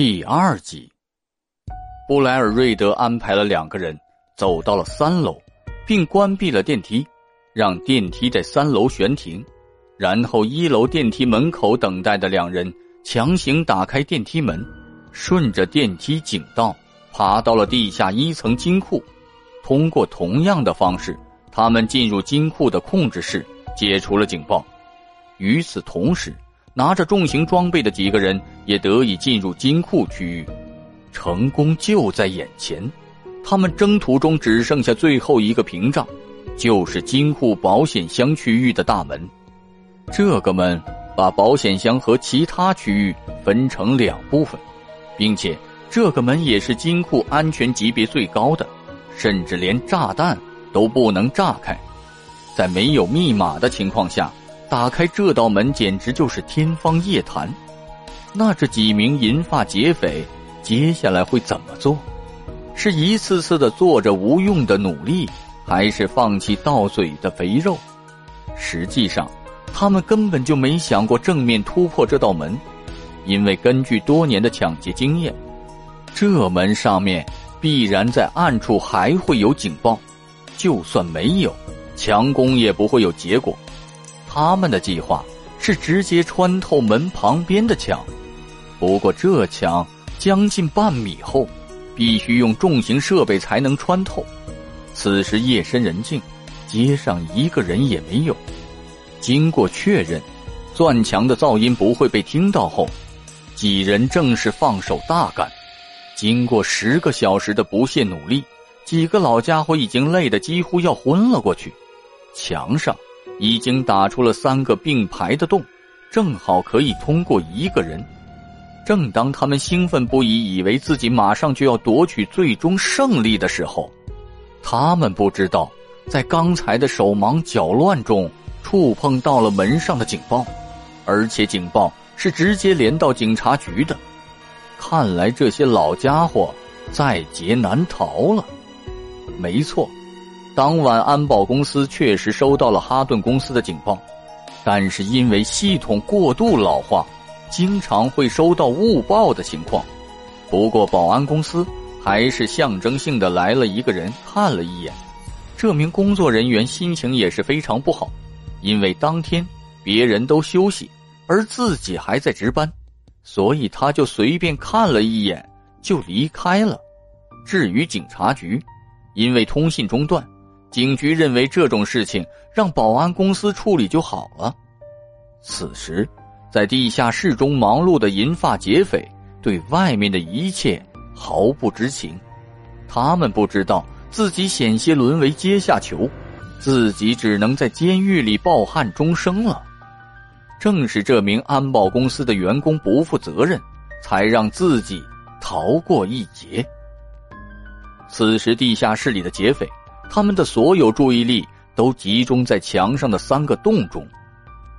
第二集，布莱尔瑞德安排了两个人走到了三楼，并关闭了电梯，让电梯在三楼悬停。然后一楼电梯门口等待的两人强行打开电梯门，顺着电梯井道爬到了地下一层金库。通过同样的方式，他们进入金库的控制室，解除了警报。与此同时。拿着重型装备的几个人也得以进入金库区域，成功就在眼前。他们征途中只剩下最后一个屏障，就是金库保险箱区域的大门。这个门把保险箱和其他区域分成两部分，并且这个门也是金库安全级别最高的，甚至连炸弹都不能炸开。在没有密码的情况下。打开这道门简直就是天方夜谭，那这几名银发劫匪接下来会怎么做？是一次次的做着无用的努力，还是放弃到嘴的肥肉？实际上，他们根本就没想过正面突破这道门，因为根据多年的抢劫经验，这门上面必然在暗处还会有警报，就算没有，强攻也不会有结果。他们的计划是直接穿透门旁边的墙，不过这墙将近半米厚，必须用重型设备才能穿透。此时夜深人静，街上一个人也没有。经过确认，钻墙的噪音不会被听到后，几人正式放手大干。经过十个小时的不懈努力，几个老家伙已经累得几乎要昏了过去。墙上。已经打出了三个并排的洞，正好可以通过一个人。正当他们兴奋不已，以为自己马上就要夺取最终胜利的时候，他们不知道，在刚才的手忙脚乱中触碰到了门上的警报，而且警报是直接连到警察局的。看来这些老家伙在劫难逃了。没错。当晚，安保公司确实收到了哈顿公司的警报，但是因为系统过度老化，经常会收到误报的情况。不过，保安公司还是象征性的来了一个人看了一眼。这名工作人员心情也是非常不好，因为当天别人都休息，而自己还在值班，所以他就随便看了一眼就离开了。至于警察局，因为通信中断。警局认为这种事情让保安公司处理就好了。此时，在地下室中忙碌的银发劫匪对外面的一切毫不知情，他们不知道自己险些沦为阶下囚，自己只能在监狱里抱憾终生了。正是这名安保公司的员工不负责任，才让自己逃过一劫。此时，地下室里的劫匪。他们的所有注意力都集中在墙上的三个洞中。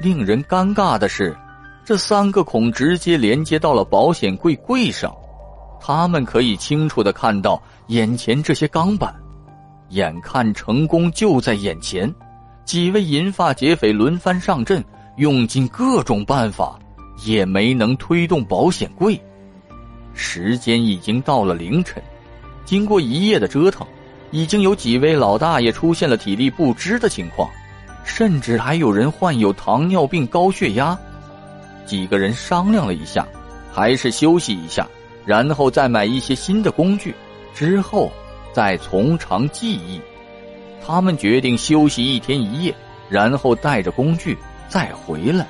令人尴尬的是，这三个孔直接连接到了保险柜柜上。他们可以清楚的看到眼前这些钢板。眼看成功就在眼前，几位银发劫匪轮番上阵，用尽各种办法，也没能推动保险柜。时间已经到了凌晨，经过一夜的折腾。已经有几位老大爷出现了体力不支的情况，甚至还有人患有糖尿病、高血压。几个人商量了一下，还是休息一下，然后再买一些新的工具，之后再从长计议。他们决定休息一天一夜，然后带着工具再回来。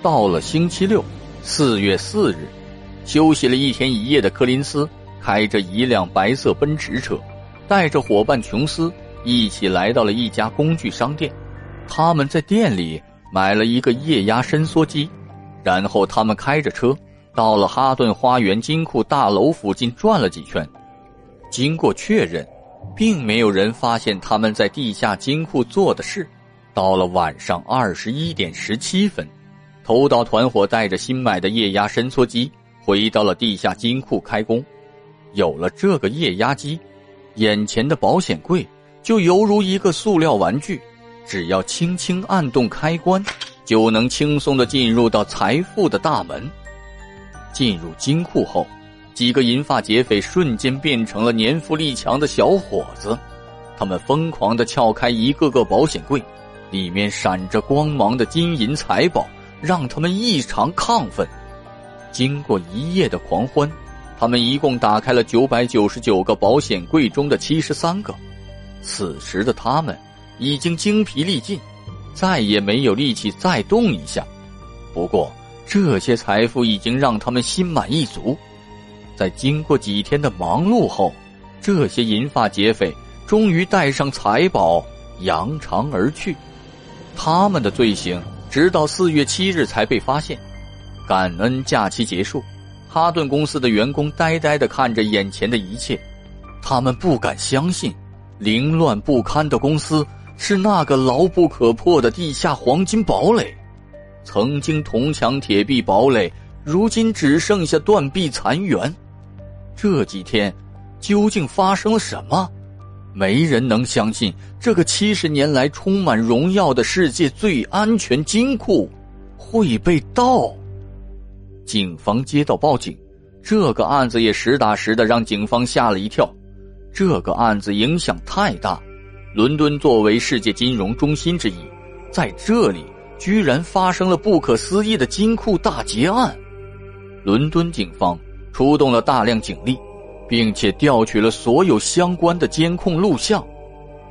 到了星期六，四月四日，休息了一天一夜的柯林斯开着一辆白色奔驰车。带着伙伴琼斯一起来到了一家工具商店，他们在店里买了一个液压伸缩机，然后他们开着车到了哈顿花园金库大楼附近转了几圈。经过确认，并没有人发现他们在地下金库做的事。到了晚上二十一点十七分，头岛团伙带着新买的液压伸缩机回到了地下金库开工。有了这个液压机。眼前的保险柜就犹如一个塑料玩具，只要轻轻按动开关，就能轻松的进入到财富的大门。进入金库后，几个银发劫匪瞬间变成了年富力强的小伙子，他们疯狂的撬开一个个保险柜，里面闪着光芒的金银财宝让他们异常亢奋。经过一夜的狂欢，他们一共打开了九百九十九个保险柜中的七十三个。此时的他们已经精疲力尽，再也没有力气再动一下。不过，这些财富已经让他们心满意足。在经过几天的忙碌后，这些银发劫匪终于带上财宝扬长而去。他们的罪行直到四月七日才被发现。感恩假期结束，哈顿公司的员工呆呆的看着眼前的一切，他们不敢相信，凌乱不堪的公司是那个牢不可破的地下黄金堡垒。曾经铜墙铁壁堡垒，如今只剩下断壁残垣。这几天，究竟发生了什么？没人能相信，这个七十年来充满荣耀的世界最安全金库会被盗。警方接到报警，这个案子也实打实的让警方吓了一跳。这个案子影响太大，伦敦作为世界金融中心之一，在这里。居然发生了不可思议的金库大劫案，伦敦警方出动了大量警力，并且调取了所有相关的监控录像，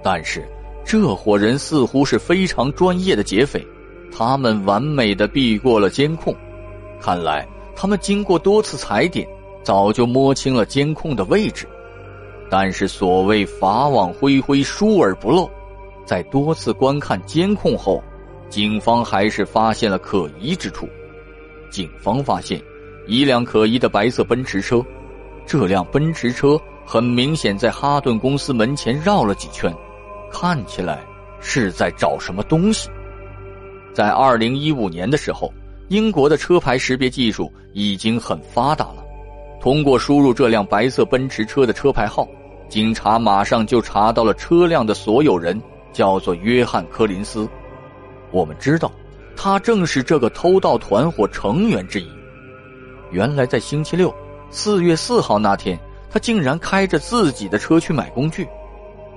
但是这伙人似乎是非常专业的劫匪，他们完美的避过了监控，看来他们经过多次踩点，早就摸清了监控的位置，但是所谓法网恢恢，疏而不漏，在多次观看监控后。警方还是发现了可疑之处。警方发现一辆可疑的白色奔驰车，这辆奔驰车很明显在哈顿公司门前绕了几圈，看起来是在找什么东西。在二零一五年的时候，英国的车牌识别技术已经很发达了。通过输入这辆白色奔驰车的车牌号，警察马上就查到了车辆的所有人，叫做约翰·柯林斯。我们知道，他正是这个偷盗团伙成员之一。原来在星期六，四月四号那天，他竟然开着自己的车去买工具。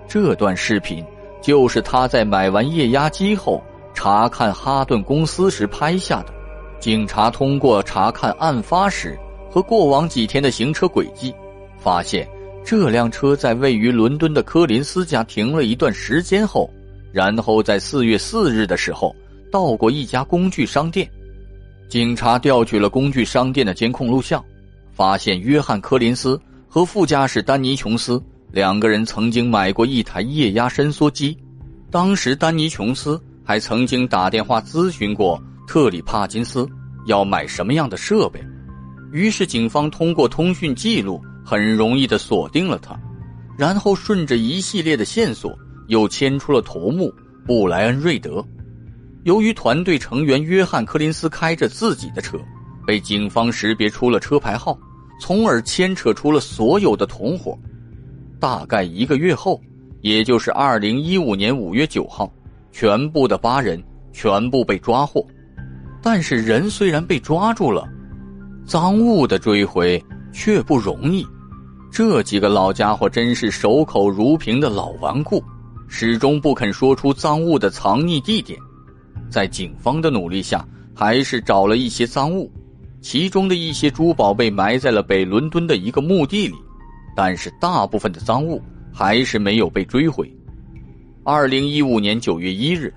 这段视频就是他在买完液压机后查看哈顿公司时拍下的。警察通过查看案发时和过往几天的行车轨迹，发现这辆车在位于伦敦的柯林斯家停了一段时间后。然后在四月四日的时候，到过一家工具商店。警察调取了工具商店的监控录像，发现约翰·柯林斯和副驾驶丹尼·琼斯两个人曾经买过一台液压伸缩机。当时，丹尼·琼斯还曾经打电话咨询过特里·帕金斯要买什么样的设备。于是，警方通过通讯记录，很容易的锁定了他，然后顺着一系列的线索。又牵出了头目布莱恩·瑞德。由于团队成员约翰·柯林斯开着自己的车，被警方识别出了车牌号，从而牵扯出了所有的同伙。大概一个月后，也就是二零一五年五月九号，全部的八人全部被抓获。但是人虽然被抓住了，赃物的追回却不容易。这几个老家伙真是守口如瓶的老顽固。始终不肯说出赃物的藏匿地点，在警方的努力下，还是找了一些赃物，其中的一些珠宝被埋在了北伦敦的一个墓地里，但是大部分的赃物还是没有被追回。二零一五年九月一日，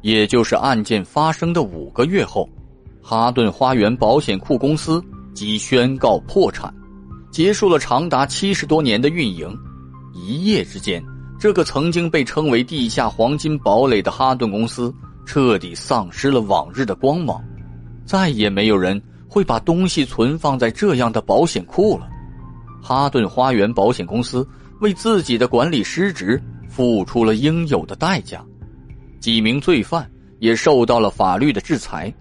也就是案件发生的五个月后，哈顿花园保险库公司即宣告破产，结束了长达七十多年的运营，一夜之间。这个曾经被称为“地下黄金堡垒”的哈顿公司，彻底丧失了往日的光芒，再也没有人会把东西存放在这样的保险库了。哈顿花园保险公司为自己的管理失职付出了应有的代价，几名罪犯也受到了法律的制裁。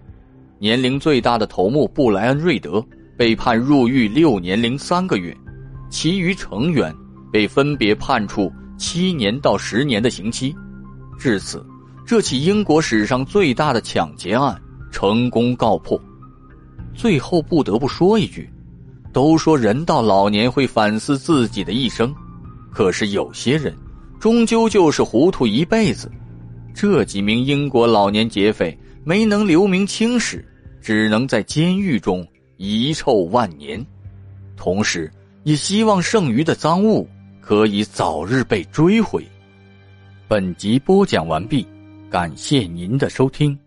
年龄最大的头目布莱恩·瑞德被判入狱六年零三个月，其余成员被分别判处。七年到十年的刑期，至此，这起英国史上最大的抢劫案成功告破。最后不得不说一句，都说人到老年会反思自己的一生，可是有些人终究就是糊涂一辈子。这几名英国老年劫匪没能留名青史，只能在监狱中遗臭万年。同时，也希望剩余的赃物可以早日被追回。本集播讲完毕，感谢您的收听。